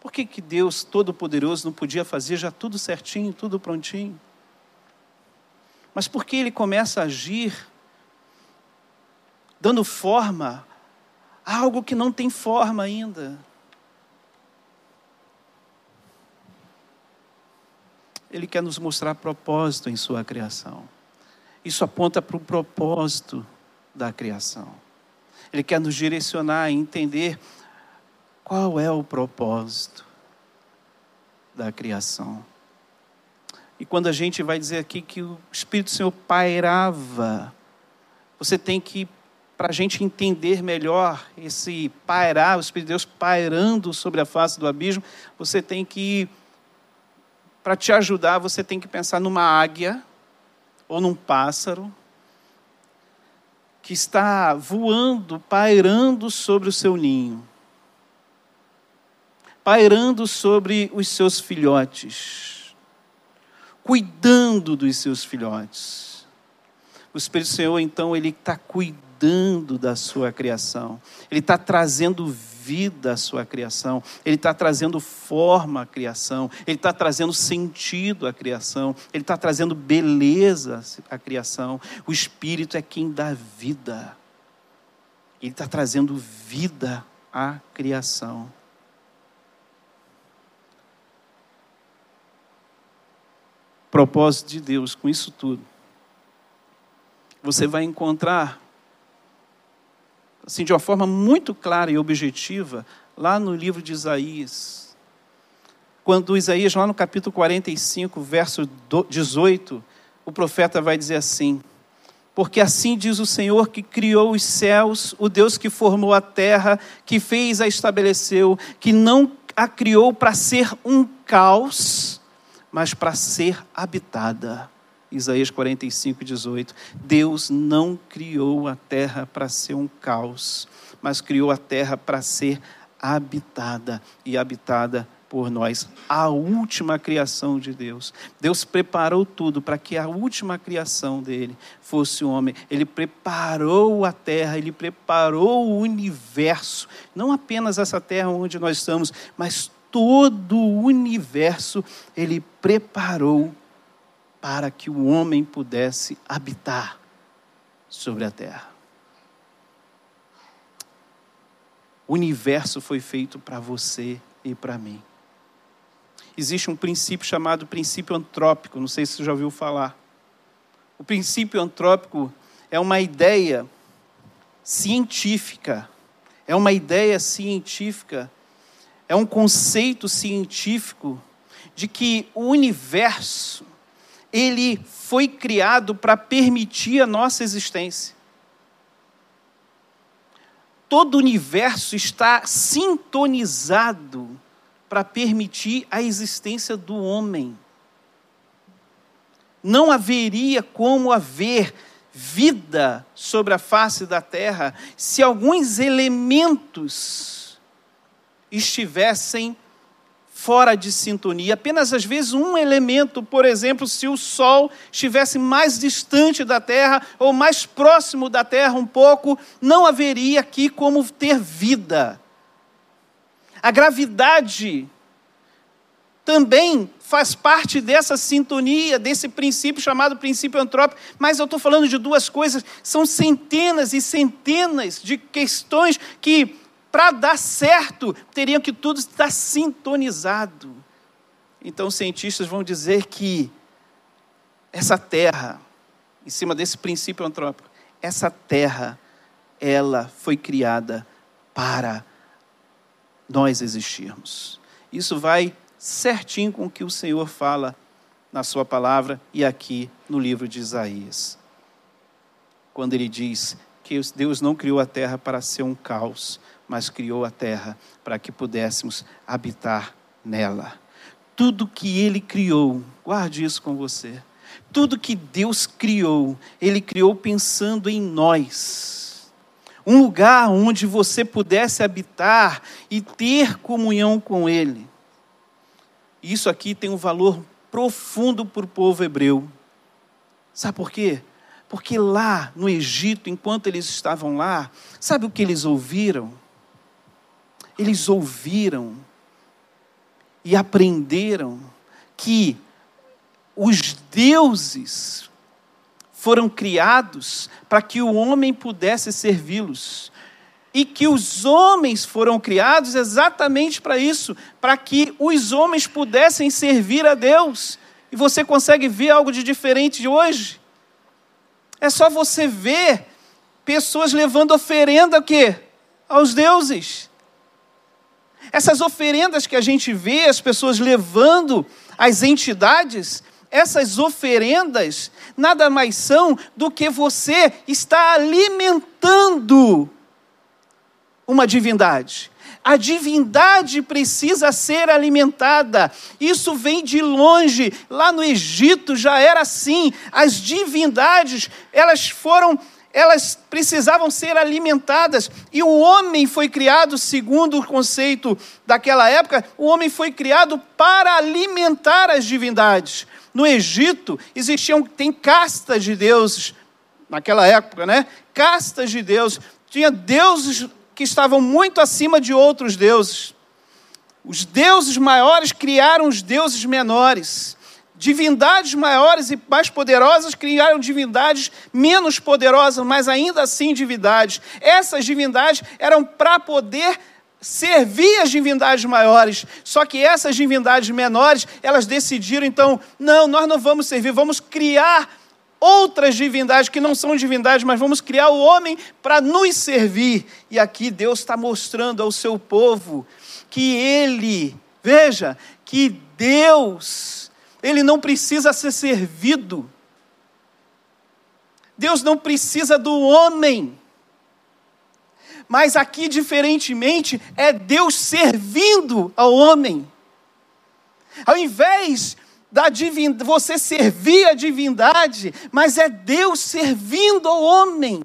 Por que, que Deus Todo-Poderoso não podia fazer já tudo certinho, tudo prontinho? Mas por que ele começa a agir dando forma a algo que não tem forma ainda? Ele quer nos mostrar propósito em sua criação. Isso aponta para o propósito da criação. Ele quer nos direcionar a entender qual é o propósito da criação? E quando a gente vai dizer aqui que o Espírito Senhor pairava, você tem que, para a gente entender melhor esse pairar, o Espírito de Deus pairando sobre a face do abismo, você tem que, para te ajudar, você tem que pensar numa águia ou num pássaro que está voando, pairando sobre o seu ninho pairando sobre os seus filhotes, cuidando dos seus filhotes. O Espírito Senhor, então, ele está cuidando da sua criação, Ele está trazendo vida à sua criação, Ele está trazendo forma à criação, Ele está trazendo sentido à criação, Ele está trazendo beleza à criação. O Espírito é quem dá vida, Ele está trazendo vida à criação. Propósito de Deus com isso tudo. Você vai encontrar assim, de uma forma muito clara e objetiva, lá no livro de Isaías. Quando Isaías, lá no capítulo 45, verso 18, o profeta vai dizer assim: Porque assim diz o Senhor que criou os céus, o Deus que formou a terra, que fez a estabeleceu, que não a criou para ser um caos, mas para ser habitada. Isaías 45, 18. Deus não criou a terra para ser um caos, mas criou a terra para ser habitada e habitada por nós, a última criação de Deus. Deus preparou tudo para que a última criação dele fosse o homem. Ele preparou a terra, ele preparou o universo, não apenas essa terra onde nós estamos, mas todo o universo ele preparou para que o homem pudesse habitar sobre a terra. O universo foi feito para você e para mim. Existe um princípio chamado princípio antrópico, não sei se você já ouviu falar. O princípio antrópico é uma ideia científica, é uma ideia científica, é um conceito científico de que o universo ele foi criado para permitir a nossa existência. Todo o universo está sintonizado para permitir a existência do homem. Não haveria como haver vida sobre a face da terra se alguns elementos estivessem fora de sintonia. Apenas às vezes um elemento, por exemplo, se o Sol estivesse mais distante da Terra ou mais próximo da Terra um pouco, não haveria aqui como ter vida. A gravidade também faz parte dessa sintonia, desse princípio chamado princípio antrópico, mas eu estou falando de duas coisas, são centenas e centenas de questões que para dar certo, teriam que tudo estar sintonizado. Então, os cientistas vão dizer que essa terra, em cima desse princípio antrópico, essa terra, ela foi criada para nós existirmos. Isso vai certinho com o que o Senhor fala na sua palavra e aqui no livro de Isaías. Quando ele diz que Deus não criou a terra para ser um caos, mas criou a terra para que pudéssemos habitar nela. Tudo que Ele criou, guarde isso com você. Tudo que Deus criou, Ele criou pensando em nós. Um lugar onde você pudesse habitar e ter comunhão com Ele. Isso aqui tem um valor profundo para o povo hebreu. Sabe por quê? Porque lá no Egito, enquanto eles estavam lá, sabe o que eles ouviram? Eles ouviram e aprenderam que os deuses foram criados para que o homem pudesse servi-los. E que os homens foram criados exatamente para isso, para que os homens pudessem servir a Deus. E você consegue ver algo de diferente de hoje? É só você ver pessoas levando oferenda o quê? Aos deuses. Essas oferendas que a gente vê as pessoas levando às entidades, essas oferendas nada mais são do que você está alimentando uma divindade. A divindade precisa ser alimentada. Isso vem de longe. Lá no Egito já era assim. As divindades, elas foram elas precisavam ser alimentadas. E o homem foi criado, segundo o conceito daquela época, o homem foi criado para alimentar as divindades. No Egito existiam tem castas de deuses naquela época, né? Castas de deuses. Tinha deuses que estavam muito acima de outros deuses. Os deuses maiores criaram os deuses menores. Divindades maiores e mais poderosas criaram divindades menos poderosas, mas ainda assim divindades. Essas divindades eram para poder servir as divindades maiores. Só que essas divindades menores, elas decidiram então, não, nós não vamos servir, vamos criar outras divindades que não são divindades, mas vamos criar o homem para nos servir. E aqui Deus está mostrando ao seu povo que ele, veja, que Deus ele não precisa ser servido. Deus não precisa do homem. Mas aqui, diferentemente, é Deus servindo ao homem. Ao invés da divindade, você servir a divindade, mas é Deus servindo ao homem.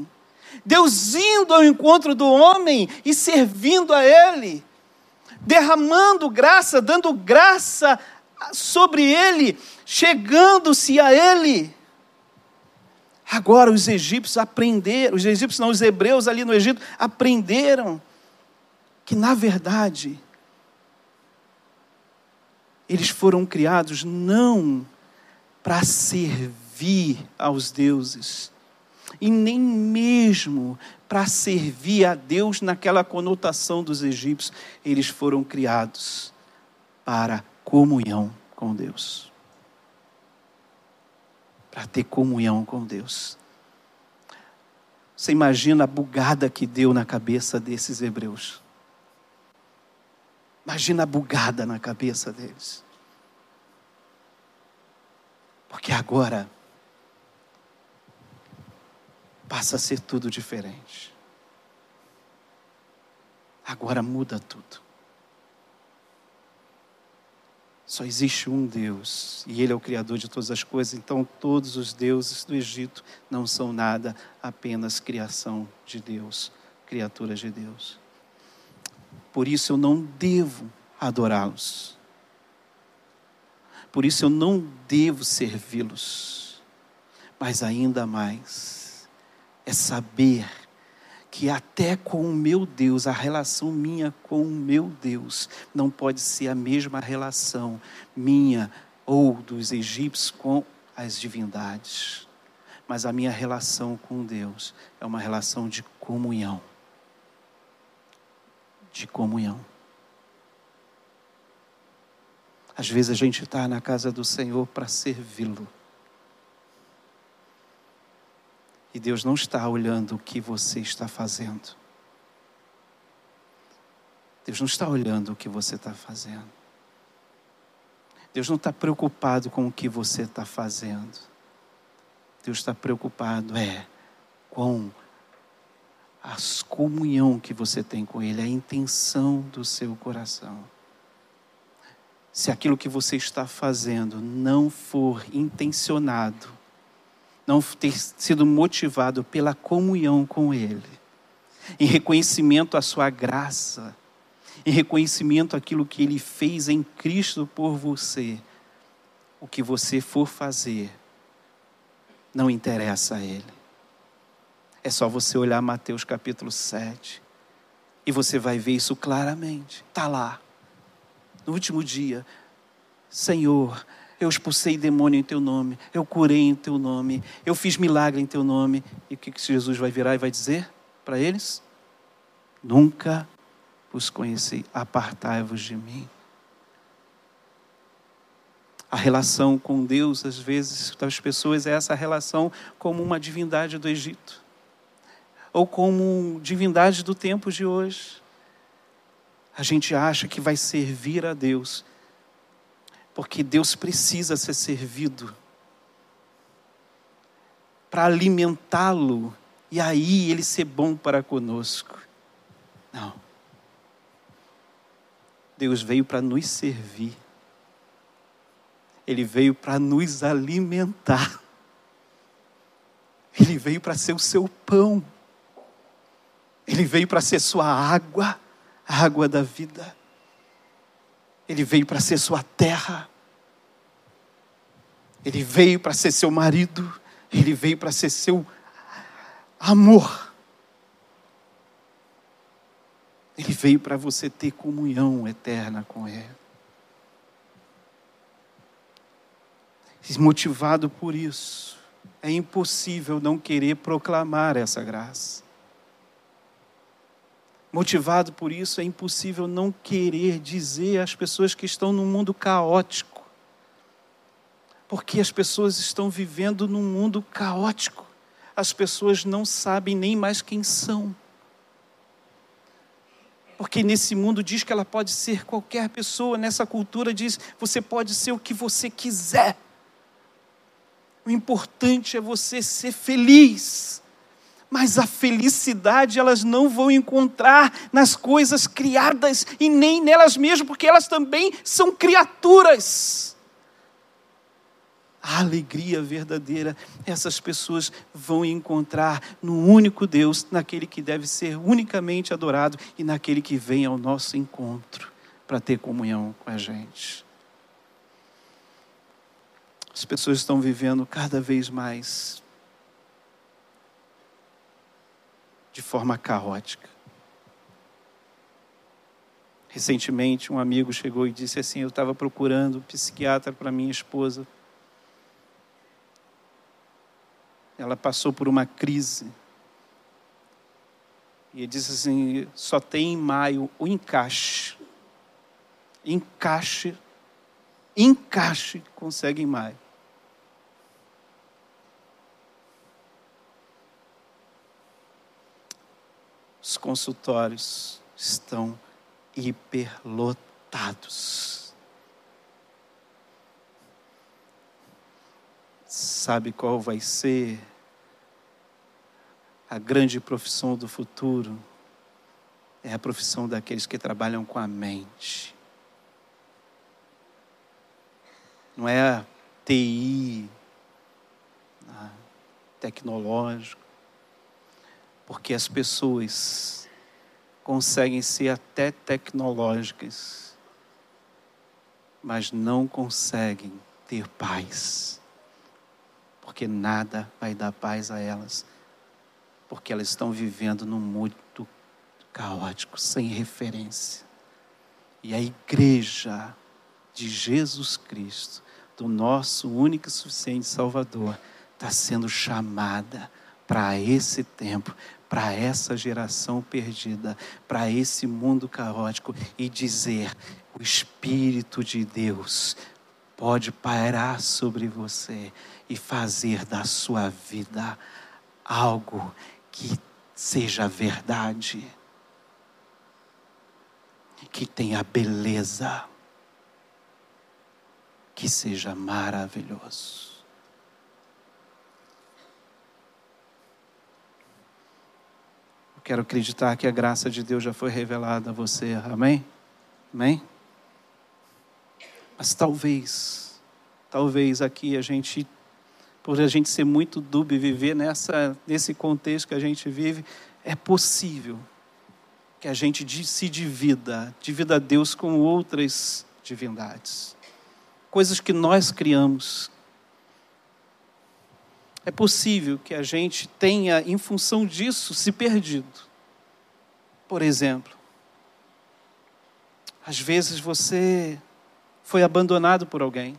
Deus indo ao encontro do homem e servindo a ele, derramando graça, dando graça sobre ele, chegando-se a ele. Agora os egípcios aprenderam, os egípcios não, os hebreus ali no Egito aprenderam que na verdade eles foram criados não para servir aos deuses, e nem mesmo para servir a Deus naquela conotação dos egípcios, eles foram criados para comunhão com Deus. Para ter comunhão com Deus. Você imagina a bugada que deu na cabeça desses hebreus. Imagina a bugada na cabeça deles. Porque agora passa a ser tudo diferente. Agora muda tudo. Só existe um Deus e Ele é o Criador de todas as coisas. Então, todos os deuses do Egito não são nada, apenas criação de Deus, criaturas de Deus. Por isso eu não devo adorá-los. Por isso eu não devo servi-los. Mas ainda mais é saber que até com o meu Deus, a relação minha com o meu Deus não pode ser a mesma relação minha ou dos egípcios com as divindades. Mas a minha relação com Deus é uma relação de comunhão. De comunhão. Às vezes a gente está na casa do Senhor para servi-lo. E Deus não está olhando o que você está fazendo. Deus não está olhando o que você está fazendo. Deus não está preocupado com o que você está fazendo. Deus está preocupado é com a comunhão que você tem com Ele, a intenção do seu coração. Se aquilo que você está fazendo não for intencionado não ter sido motivado pela comunhão com Ele, em reconhecimento à Sua graça, em reconhecimento àquilo que Ele fez em Cristo por você, o que você for fazer, não interessa a Ele. É só você olhar Mateus capítulo 7 e você vai ver isso claramente. Está lá. No último dia, Senhor, eu expulsei demônio em teu nome, eu curei em teu nome, eu fiz milagre em teu nome. E o que, Jesus vai virar e vai dizer para eles? Nunca os conheci, apartai-vos de mim. A relação com Deus, às vezes, das pessoas é essa relação como uma divindade do Egito, ou como divindade do tempo de hoje. A gente acha que vai servir a Deus porque Deus precisa ser servido para alimentá-lo e aí ele ser bom para conosco. Não. Deus veio para nos servir. Ele veio para nos alimentar. Ele veio para ser o seu pão. Ele veio para ser sua água, a água da vida. Ele veio para ser sua terra. Ele veio para ser seu marido. Ele veio para ser seu amor. Ele veio para você ter comunhão eterna com Ele. Motivado por isso, é impossível não querer proclamar essa graça. Motivado por isso, é impossível não querer dizer às pessoas que estão num mundo caótico. Porque as pessoas estão vivendo num mundo caótico. As pessoas não sabem nem mais quem são. Porque nesse mundo diz que ela pode ser qualquer pessoa, nessa cultura diz você pode ser o que você quiser. O importante é você ser feliz. Mas a felicidade elas não vão encontrar nas coisas criadas e nem nelas mesmas, porque elas também são criaturas. A alegria verdadeira, essas pessoas vão encontrar no único Deus, naquele que deve ser unicamente adorado e naquele que vem ao nosso encontro para ter comunhão com a gente. As pessoas estão vivendo cada vez mais de forma caótica. Recentemente, um amigo chegou e disse assim: Eu estava procurando um psiquiatra para minha esposa. Ela passou por uma crise. E ele disse assim: só tem em maio o encaixe. Encaixe. Encaixe consegue em maio. Os consultórios estão hiperlotados. Sabe qual vai ser a grande profissão do futuro? É a profissão daqueles que trabalham com a mente. Não é a TI, a tecnológico porque as pessoas conseguem ser até tecnológicas, mas não conseguem ter paz. Porque nada vai dar paz a elas, porque elas estão vivendo num mundo caótico, sem referência. E a igreja de Jesus Cristo, do nosso único e suficiente Salvador, está sendo chamada para esse tempo, para essa geração perdida, para esse mundo caótico e dizer: o Espírito de Deus pode pairar sobre você e fazer da sua vida algo que seja verdade, que tenha beleza, que seja maravilhoso. Quero acreditar que a graça de Deus já foi revelada a você. Amém? Amém? Mas talvez, talvez aqui a gente, por a gente ser muito dúbio e viver nessa, nesse contexto que a gente vive, é possível que a gente se divida, divida Deus com outras divindades. Coisas que nós criamos, é possível que a gente tenha, em função disso, se perdido. Por exemplo, às vezes você foi abandonado por alguém.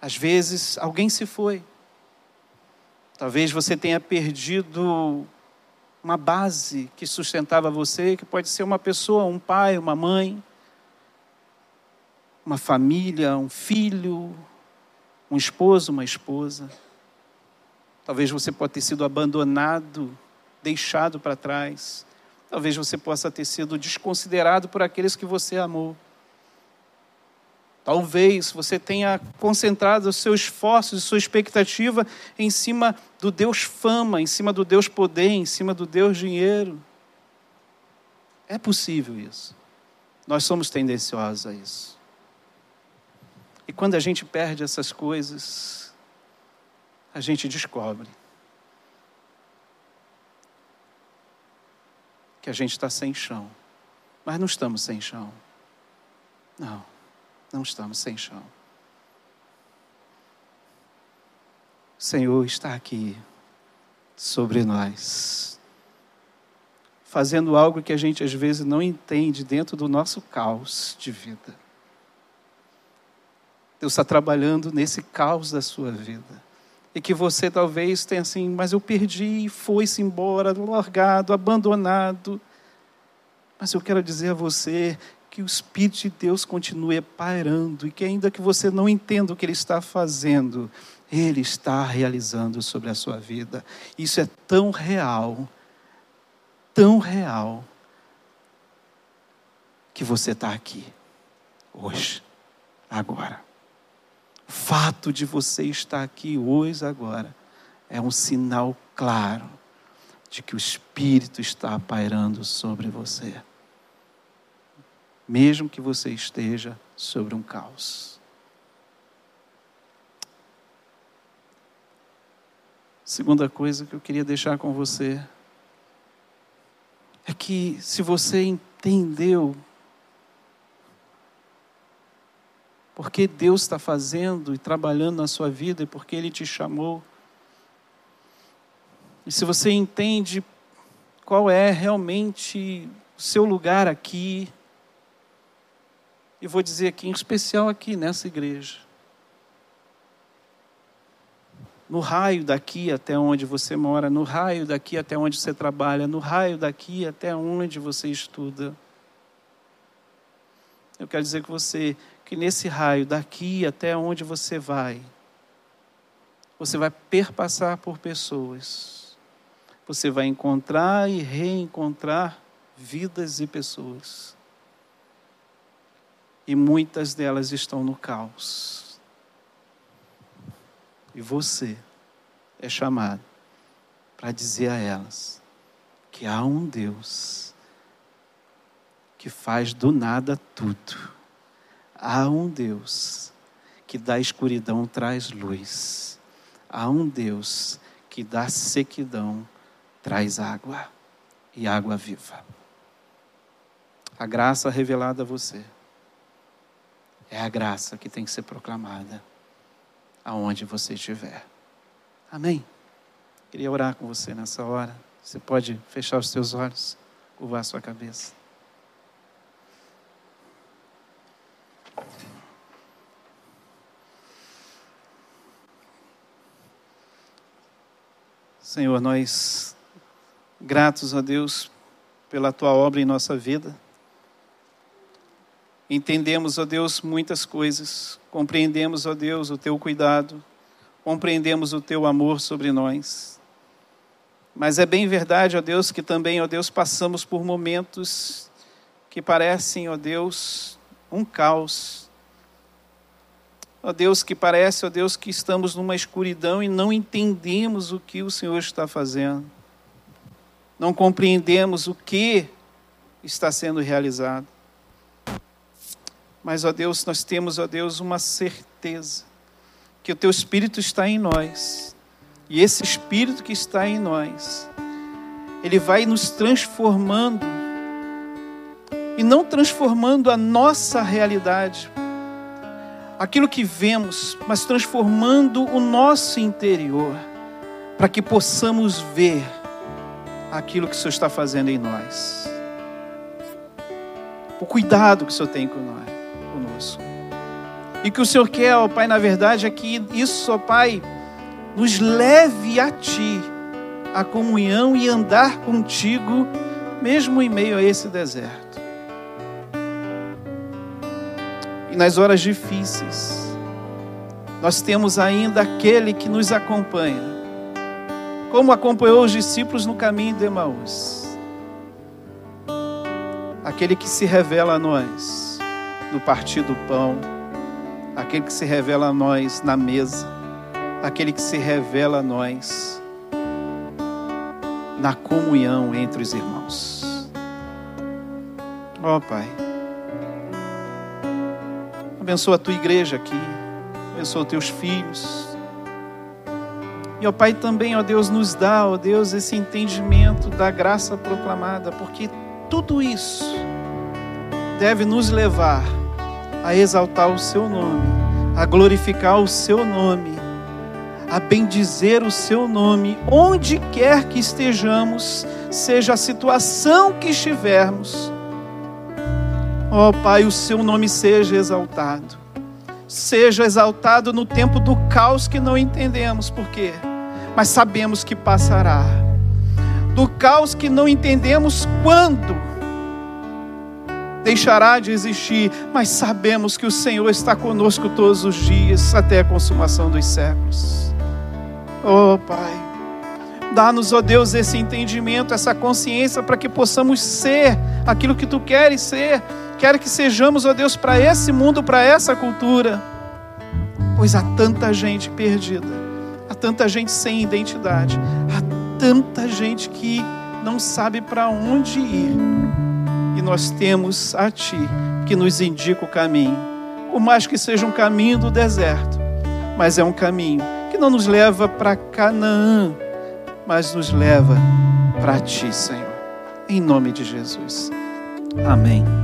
Às vezes alguém se foi. Talvez você tenha perdido uma base que sustentava você, que pode ser uma pessoa, um pai, uma mãe, uma família, um filho, um esposo, uma esposa. Talvez você possa ter sido abandonado, deixado para trás. Talvez você possa ter sido desconsiderado por aqueles que você amou. Talvez você tenha concentrado o seu esforço e sua expectativa em cima do Deus fama, em cima do Deus poder, em cima do Deus dinheiro. É possível isso. Nós somos tendenciosos a isso. E quando a gente perde essas coisas, a gente descobre que a gente está sem chão. Mas não estamos sem chão. Não, não estamos sem chão. O Senhor está aqui sobre nós, fazendo algo que a gente às vezes não entende dentro do nosso caos de vida. Deus está trabalhando nesse caos da sua vida. E que você talvez tenha assim, mas eu perdi, foi-se embora, largado, abandonado. Mas eu quero dizer a você que o Espírito de Deus continue pairando e que ainda que você não entenda o que Ele está fazendo, Ele está realizando sobre a sua vida. Isso é tão real, tão real, que você está aqui, hoje, agora. Fato de você estar aqui hoje, agora, é um sinal claro de que o Espírito está pairando sobre você mesmo que você esteja sobre um caos. Segunda coisa que eu queria deixar com você é que se você entendeu porque Deus está fazendo e trabalhando na sua vida e porque Ele te chamou, e se você entende qual é realmente o seu lugar aqui, e vou dizer aqui, em especial aqui nessa igreja. No raio daqui até onde você mora, no raio daqui até onde você trabalha, no raio daqui até onde você estuda. Eu quero dizer com você que nesse raio daqui até onde você vai, você vai perpassar por pessoas. Você vai encontrar e reencontrar vidas e pessoas e muitas delas estão no caos. E você é chamado para dizer a elas que há um Deus que faz do nada tudo. Há um Deus que da escuridão traz luz. Há um Deus que da sequidão traz água e água viva. A graça revelada a você é a graça que tem que ser proclamada aonde você estiver. Amém? Queria orar com você nessa hora. Você pode fechar os seus olhos, curvar sua cabeça. Senhor, nós gratos a Deus pela tua obra em nossa vida. Entendemos, ó Deus, muitas coisas, compreendemos, ó Deus, o teu cuidado, compreendemos o teu amor sobre nós. Mas é bem verdade, ó Deus, que também, ó Deus, passamos por momentos que parecem, ó Deus, um caos. Ó Deus, que parece, ó Deus, que estamos numa escuridão e não entendemos o que o Senhor está fazendo. Não compreendemos o que está sendo realizado. Mas, ó Deus, nós temos, ó Deus, uma certeza que o teu Espírito está em nós. E esse Espírito que está em nós, ele vai nos transformando e não transformando a nossa realidade, aquilo que vemos, mas transformando o nosso interior, para que possamos ver aquilo que o Senhor está fazendo em nós. O cuidado que o Senhor tem conosco. E que o Senhor quer, ó Pai, na verdade, é que isso, ó Pai, nos leve a Ti, a comunhão e andar contigo, mesmo em meio a esse deserto. E nas horas difíceis, nós temos ainda aquele que nos acompanha, como acompanhou os discípulos no caminho de Emaús. Aquele que se revela a nós no partir do pão, aquele que se revela a nós na mesa, aquele que se revela a nós na comunhão entre os irmãos. Ó oh, Pai, abençoa a tua igreja aqui, abençoa os teus filhos. E, ó Pai, também, ó Deus, nos dá, ó Deus, esse entendimento da graça proclamada, porque tudo isso deve nos levar a exaltar o seu nome, a glorificar o seu nome, a bendizer o seu nome, onde quer que estejamos, seja a situação que estivermos. Ó oh, Pai, o seu nome seja exaltado. Seja exaltado no tempo do caos que não entendemos por quê, mas sabemos que passará. Do caos que não entendemos quando deixará de existir, mas sabemos que o Senhor está conosco todos os dias até a consumação dos séculos. Oh, Pai, dá-nos, ó oh Deus, esse entendimento, essa consciência para que possamos ser aquilo que tu queres ser. Quer que sejamos, ó Deus, para esse mundo, para essa cultura. Pois há tanta gente perdida, há tanta gente sem identidade, há tanta gente que não sabe para onde ir. E nós temos a Ti que nos indica o caminho. Por mais que seja um caminho do deserto, mas é um caminho que não nos leva para Canaã, mas nos leva para Ti, Senhor. Em nome de Jesus. Amém.